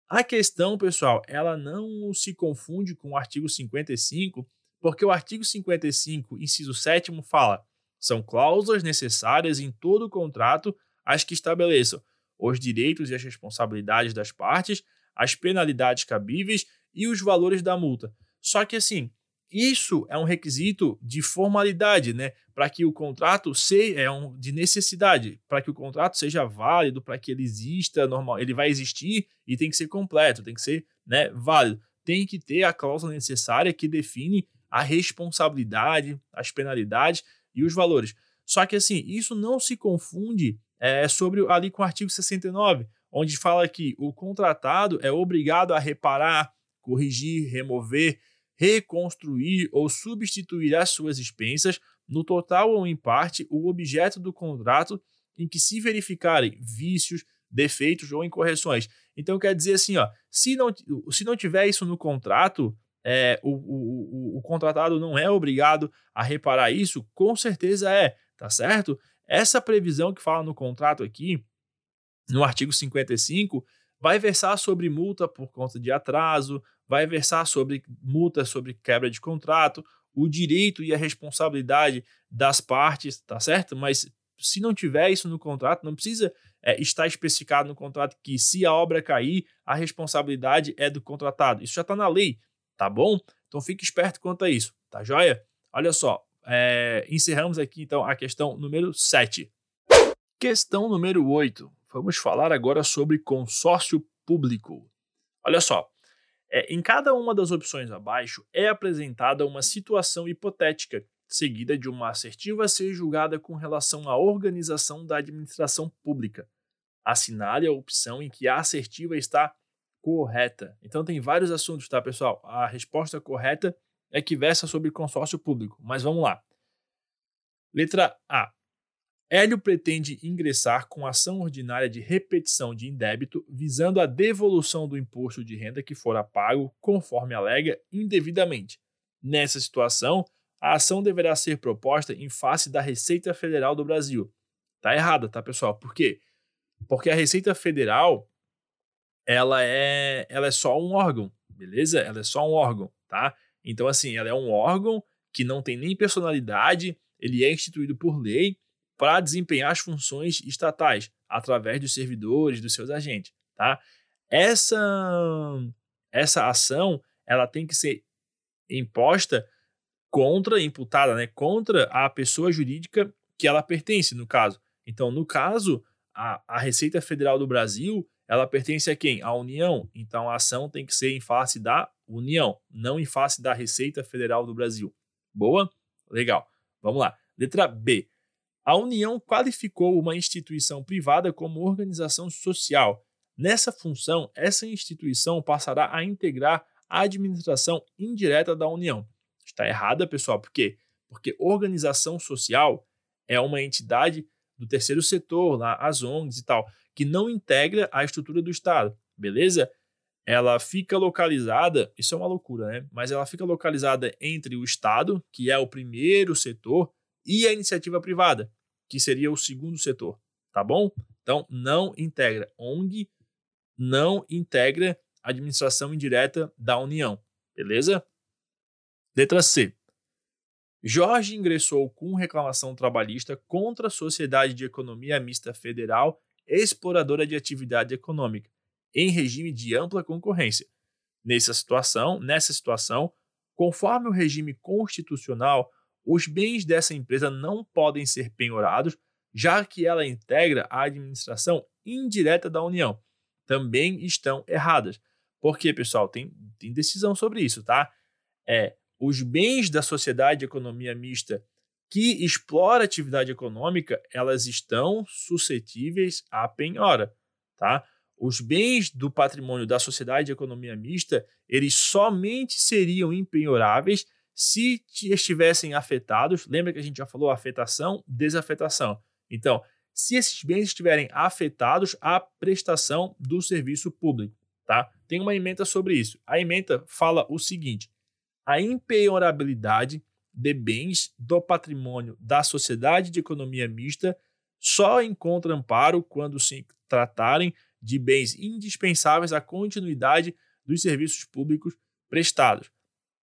A questão, pessoal, ela não se confunde com o artigo 55, porque o artigo 55, inciso 7 fala: são cláusulas necessárias em todo contrato as que estabeleçam os direitos e as responsabilidades das partes, as penalidades cabíveis e os valores da multa. Só que assim, isso é um requisito de formalidade, né? Para que o contrato seja é um, de necessidade, para que o contrato seja válido, para que ele exista, normal, ele vai existir e tem que ser completo, tem que ser né, válido. Tem que ter a cláusula necessária que define a responsabilidade, as penalidades e os valores. Só que assim, isso não se confunde é, sobre ali com o artigo 69, onde fala que o contratado é obrigado a reparar, corrigir, remover reconstruir ou substituir as suas expensas, no total ou em parte, o objeto do contrato em que se verificarem vícios, defeitos ou incorreções. Então quer dizer assim, ó, se não, se não tiver isso no contrato, é, o, o, o, o contratado não é obrigado a reparar isso, com certeza é, tá certo? Essa previsão que fala no contrato aqui, no artigo 55, vai versar sobre multa por conta de atraso, vai versar sobre multa sobre quebra de contrato, o direito e a responsabilidade das partes, tá certo? Mas se não tiver isso no contrato, não precisa é, estar especificado no contrato que se a obra cair, a responsabilidade é do contratado. Isso já está na lei, tá bom? Então fique esperto quanto a isso, tá joia? Olha só, é, encerramos aqui então a questão número 7. Questão número 8. Vamos falar agora sobre consórcio público. Olha só, é, em cada uma das opções abaixo é apresentada uma situação hipotética, seguida de uma assertiva a ser julgada com relação à organização da administração pública. Assinale a opção em que a assertiva está correta. Então tem vários assuntos, tá, pessoal? A resposta correta é que versa sobre consórcio público, mas vamos lá. Letra A. Hélio pretende ingressar com ação ordinária de repetição de indébito, visando a devolução do imposto de renda que fora pago, conforme alega, indevidamente. Nessa situação, a ação deverá ser proposta em face da Receita Federal do Brasil. Tá errada, tá, pessoal? Por quê? Porque a Receita Federal ela é, ela é só um órgão, beleza? Ela é só um órgão, tá? Então, assim, ela é um órgão que não tem nem personalidade, ele é instituído por lei para desempenhar as funções estatais através dos servidores, dos seus agentes, tá? Essa essa ação, ela tem que ser imposta contra, imputada, né, contra a pessoa jurídica que ela pertence, no caso. Então, no caso, a, a Receita Federal do Brasil, ela pertence a quem? À União. Então, a ação tem que ser em face da União, não em face da Receita Federal do Brasil. Boa? Legal. Vamos lá. Letra B. A União qualificou uma instituição privada como organização social. Nessa função, essa instituição passará a integrar a administração indireta da União. Está errada, pessoal, por quê? Porque organização social é uma entidade do terceiro setor, lá, as ONGs e tal, que não integra a estrutura do Estado, beleza? Ela fica localizada, isso é uma loucura, né? Mas ela fica localizada entre o Estado, que é o primeiro setor, e a iniciativa privada, que seria o segundo setor, tá bom? Então, não integra. ONG não integra a administração indireta da União, beleza? Letra C. Jorge ingressou com reclamação trabalhista contra a Sociedade de Economia Mista Federal Exploradora de Atividade Econômica, em regime de ampla concorrência. Nessa situação, nessa situação, conforme o regime constitucional, os bens dessa empresa não podem ser penhorados, já que ela integra a administração indireta da União. Também estão erradas. Porque, pessoal, tem, tem decisão sobre isso, tá? É, os bens da sociedade de economia mista que explora atividade econômica, elas estão suscetíveis à penhora, tá? Os bens do patrimônio da sociedade de economia mista, eles somente seriam impenhoráveis se estivessem afetados. Lembra que a gente já falou afetação, desafetação. Então, se esses bens estiverem afetados à prestação do serviço público, tá? Tem uma emenda sobre isso. A emenda fala o seguinte: a impenhorabilidade de bens do patrimônio da sociedade de economia mista só encontra amparo quando se tratarem de bens indispensáveis à continuidade dos serviços públicos prestados,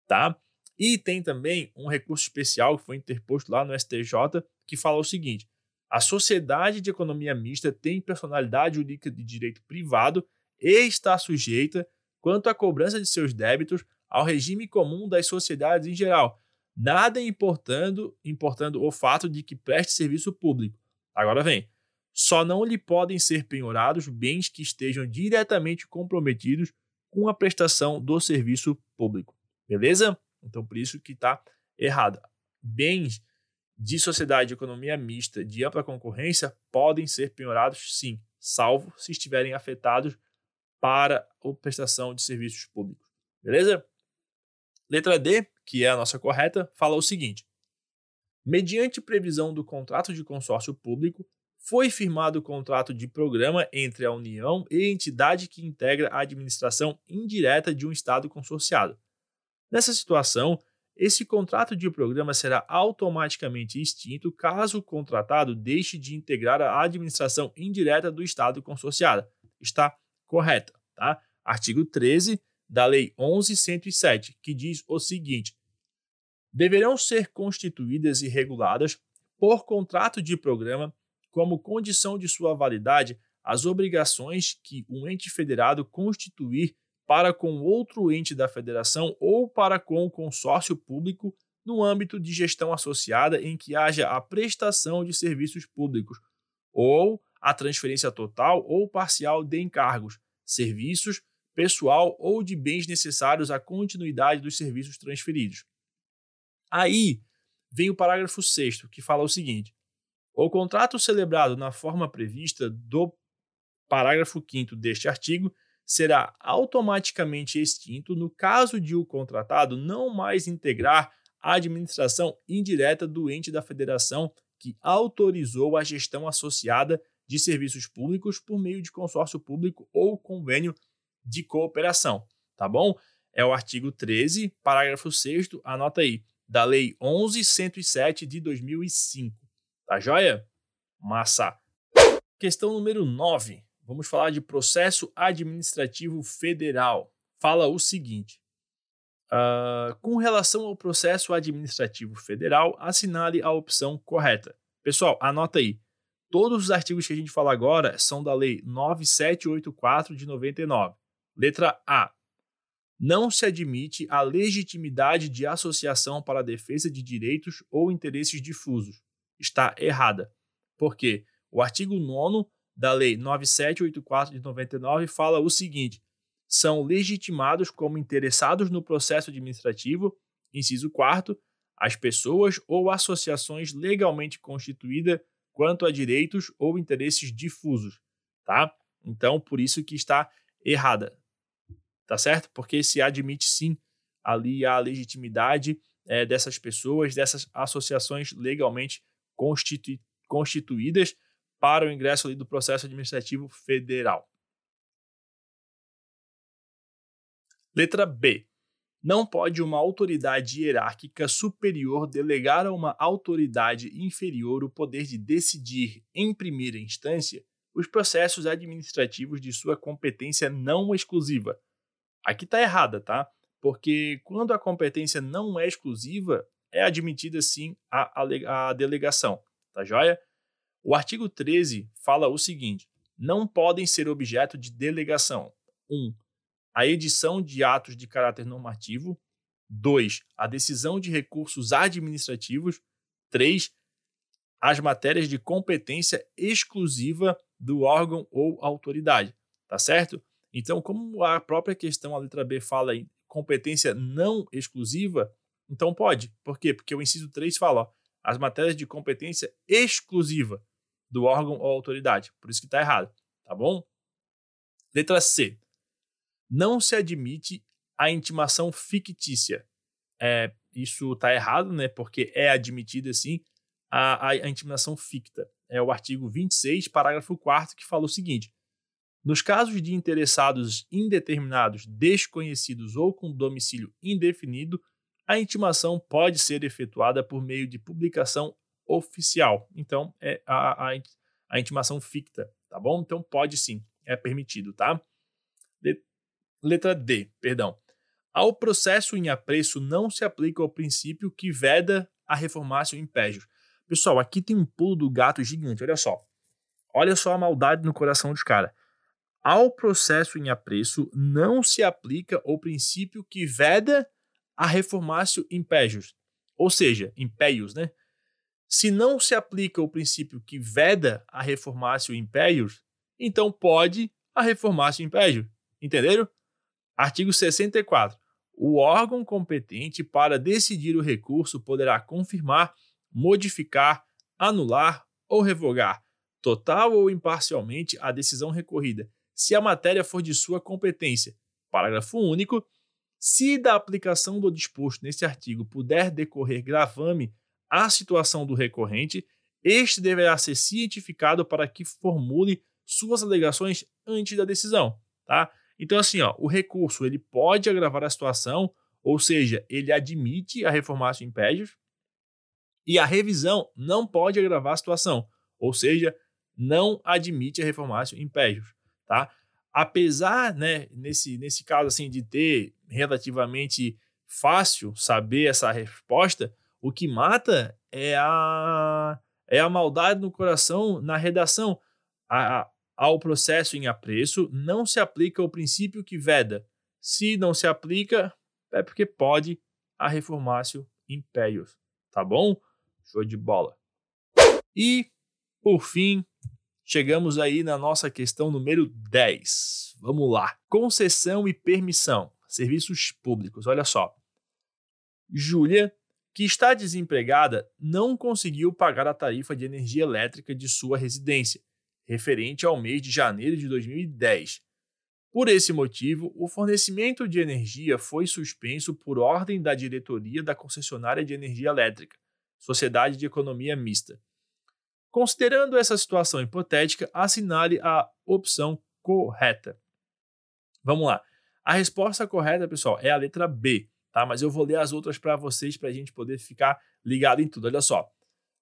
tá? E tem também um recurso especial que foi interposto lá no STJ que fala o seguinte: a sociedade de economia mista tem personalidade jurídica de direito privado e está sujeita, quanto à cobrança de seus débitos, ao regime comum das sociedades em geral, nada importando, importando o fato de que preste serviço público. Agora vem. Só não lhe podem ser penhorados bens que estejam diretamente comprometidos com a prestação do serviço público. Beleza? Então, por isso que está errado. Bens de sociedade de economia mista de ampla concorrência podem ser penhorados, sim, salvo se estiverem afetados para a prestação de serviços públicos. Beleza? Letra D, que é a nossa correta, fala o seguinte: Mediante previsão do contrato de consórcio público, foi firmado o contrato de programa entre a União e a entidade que integra a administração indireta de um Estado consorciado. Nessa situação, esse contrato de programa será automaticamente extinto caso o contratado deixe de integrar a administração indireta do Estado consorciado. Está correta, tá? Artigo 13 da Lei 11.107, que diz o seguinte: deverão ser constituídas e reguladas por contrato de programa como condição de sua validade as obrigações que um ente federado constituir para com outro ente da federação ou para com o consórcio público no âmbito de gestão associada em que haja a prestação de serviços públicos ou a transferência total ou parcial de encargos, serviços, pessoal ou de bens necessários à continuidade dos serviços transferidos. Aí vem o parágrafo 6, que fala o seguinte: o contrato celebrado na forma prevista do parágrafo 5 deste artigo será automaticamente extinto no caso de o contratado não mais integrar a administração indireta do ente da federação que autorizou a gestão associada de serviços públicos por meio de consórcio público ou convênio de cooperação, tá bom? É o artigo 13, parágrafo 6 anota aí, da Lei 11.107 de 2005. Tá joia? Massa! Questão número 9 vamos falar de processo administrativo federal. Fala o seguinte: uh, com relação ao processo administrativo federal, assinale a opção correta. Pessoal, anota aí. Todos os artigos que a gente fala agora são da Lei 9784 de 99. Letra A. Não se admite a legitimidade de associação para a defesa de direitos ou interesses difusos. Está errada. Por quê? O artigo 9 da Lei 9784 de 99 fala o seguinte: são legitimados como interessados no processo administrativo, inciso 4, as pessoas ou associações legalmente constituídas quanto a direitos ou interesses difusos, tá? Então, por isso que está errada, tá certo? Porque se admite sim ali a legitimidade é, dessas pessoas, dessas associações legalmente constitu constituídas para o ingresso ali do processo administrativo federal. Letra B. Não pode uma autoridade hierárquica superior delegar a uma autoridade inferior o poder de decidir, em primeira instância, os processos administrativos de sua competência não exclusiva. Aqui está errada, tá? Porque quando a competência não é exclusiva, é admitida sim a, a, delegação, tá joia? O artigo 13 fala o seguinte: não podem ser objeto de delegação 1. Um, a edição de atos de caráter normativo. 2. A decisão de recursos administrativos. 3. As matérias de competência exclusiva do órgão ou autoridade. Tá certo? Então, como a própria questão, a letra B, fala em competência não exclusiva, então pode. Por quê? Porque o inciso 3 fala: ó, as matérias de competência exclusiva do órgão ou autoridade. Por isso que está errado, tá bom? Letra C. Não se admite a intimação fictícia. É, isso está errado, né? Porque é admitida, sim, a, a, a intimação ficta. É o artigo 26, parágrafo 4 que fala o seguinte: nos casos de interessados indeterminados, desconhecidos ou com domicílio indefinido, a intimação pode ser efetuada por meio de publicação oficial. Então, é a, a, a intimação ficta, tá bom? Então, pode sim, é permitido, tá? Letra D, perdão. Ao processo em apreço não se aplica o princípio que veda a reformácio impégios. Pessoal, aqui tem um pulo do gato gigante, olha só. Olha só a maldade no coração dos caras. Ao processo em apreço não se aplica o princípio que veda a reformácio impégios. Ou seja, impérios, né? Se não se aplica o princípio que veda a reformácio impérios, então pode a reformácio império. Entenderam? Artigo 64. O órgão competente para decidir o recurso poderá confirmar, modificar, anular ou revogar, total ou imparcialmente, a decisão recorrida, se a matéria for de sua competência. Parágrafo único. Se da aplicação do disposto neste artigo puder decorrer gravame à situação do recorrente, este deverá ser cientificado para que formule suas alegações antes da decisão, tá? Então assim, ó, o recurso ele pode agravar a situação, ou seja, ele admite a reformácio impédios, e a revisão não pode agravar a situação, ou seja, não admite a reformácio impédios, tá? Apesar, né, nesse, nesse caso assim de ter relativamente fácil saber essa resposta, o que mata é a é a maldade no coração na redação. A, ao processo em apreço não se aplica o princípio que veda. Se não se aplica, é porque pode a reformácio impérios. Tá bom? Show de bola. E, por fim, chegamos aí na nossa questão número 10. Vamos lá. Concessão e permissão. Serviços públicos. Olha só. Júlia, que está desempregada, não conseguiu pagar a tarifa de energia elétrica de sua residência referente ao mês de janeiro de 2010. Por esse motivo, o fornecimento de energia foi suspenso por ordem da diretoria da concessionária de energia elétrica, Sociedade de Economia Mista. Considerando essa situação hipotética, assinale a opção correta. Vamos lá. A resposta correta, pessoal, é a letra B, tá? Mas eu vou ler as outras para vocês para a gente poder ficar ligado em tudo. Olha só.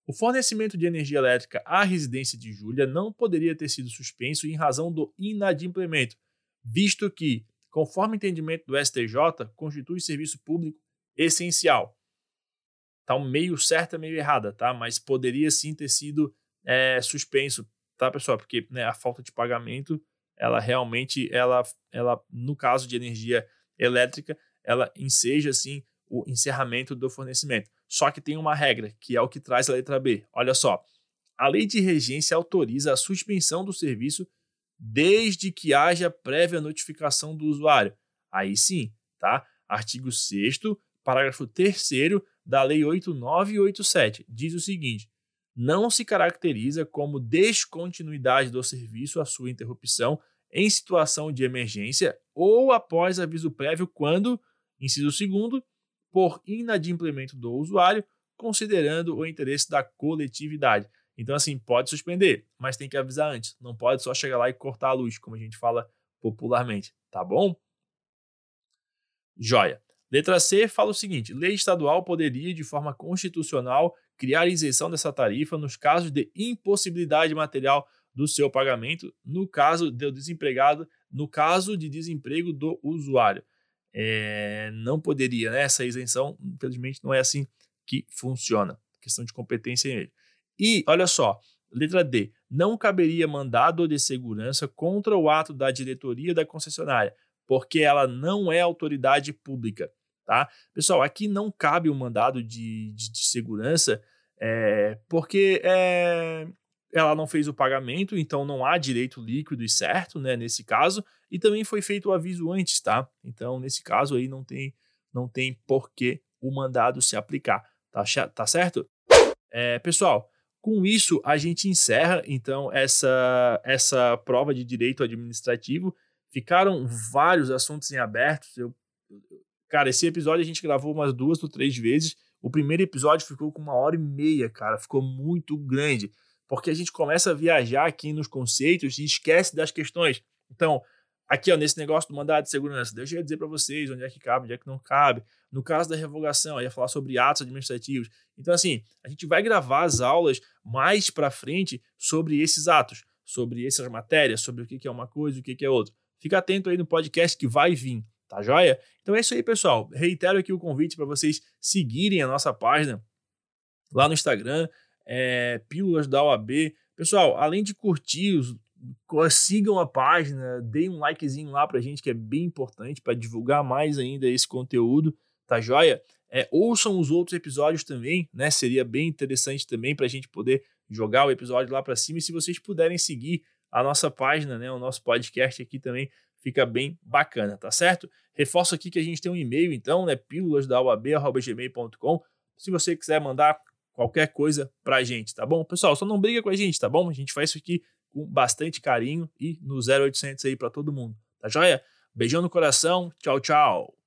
O fornecimento de energia elétrica à residência de Júlia não poderia ter sido suspenso em razão do inadimplemento, visto que, conforme entendimento do STJ, constitui serviço público essencial. Tá um meio certa, meio errada, tá? Mas poderia sim ter sido é, suspenso, tá, pessoal? Porque né, a falta de pagamento, ela realmente, ela, ela, no caso de energia elétrica, ela enseja assim o encerramento do fornecimento. Só que tem uma regra, que é o que traz a letra B. Olha só. A lei de regência autoriza a suspensão do serviço desde que haja prévia notificação do usuário. Aí sim, tá? Artigo 6 parágrafo 3 da Lei 8987 diz o seguinte: não se caracteriza como descontinuidade do serviço a sua interrupção em situação de emergência ou após aviso prévio quando, inciso 2 por inadimplemento do usuário, considerando o interesse da coletividade. Então, assim, pode suspender, mas tem que avisar antes. Não pode só chegar lá e cortar a luz, como a gente fala popularmente, tá bom? Joia. Letra C fala o seguinte: lei estadual poderia, de forma constitucional, criar isenção dessa tarifa nos casos de impossibilidade material do seu pagamento, no caso do desempregado, no caso de desemprego do usuário é, não poderia, né? Essa isenção, infelizmente, não é assim que funciona. Questão de competência mesmo. E, olha só, letra D. Não caberia mandado de segurança contra o ato da diretoria da concessionária, porque ela não é autoridade pública. Tá? Pessoal, aqui não cabe o um mandado de, de, de segurança, é, porque é, ela não fez o pagamento, então não há direito líquido e certo, né, nesse caso, e também foi feito o aviso antes, tá? Então, nesse caso aí não tem não tem por que o mandado se aplicar, tá, tá certo? É, pessoal, com isso a gente encerra então essa, essa prova de direito administrativo. Ficaram vários assuntos em aberto. Eu, cara, esse episódio a gente gravou umas duas ou três vezes. O primeiro episódio ficou com uma hora e meia, cara. Ficou muito grande. Porque a gente começa a viajar aqui nos conceitos e esquece das questões. Então, aqui, ó, nesse negócio do mandado de segurança, deixa eu dizer para vocês onde é que cabe, onde é que não cabe. No caso da revogação, ia falar sobre atos administrativos. Então, assim, a gente vai gravar as aulas mais para frente sobre esses atos, sobre essas matérias, sobre o que é uma coisa e o que é outra. Fica atento aí no podcast que vai vir, tá joia? Então é isso aí, pessoal. Reitero aqui o convite para vocês seguirem a nossa página lá no Instagram, é, Pílulas da OAB. Pessoal, além de curtir, sigam a página, deem um likezinho lá pra gente, que é bem importante para divulgar mais ainda esse conteúdo tá joia? É, ouçam os outros episódios também, né? Seria bem interessante também para a gente poder jogar o episódio lá para cima. E se vocês puderem seguir a nossa página, né? O nosso podcast aqui também fica bem bacana, tá certo? Reforço aqui que a gente tem um e-mail, então, né? Pílulas da. Se você quiser mandar qualquer coisa pra gente, tá bom? Pessoal, só não briga com a gente, tá bom? A gente faz isso aqui com bastante carinho e no 0800 aí para todo mundo, tá joia? Beijão no coração, tchau, tchau.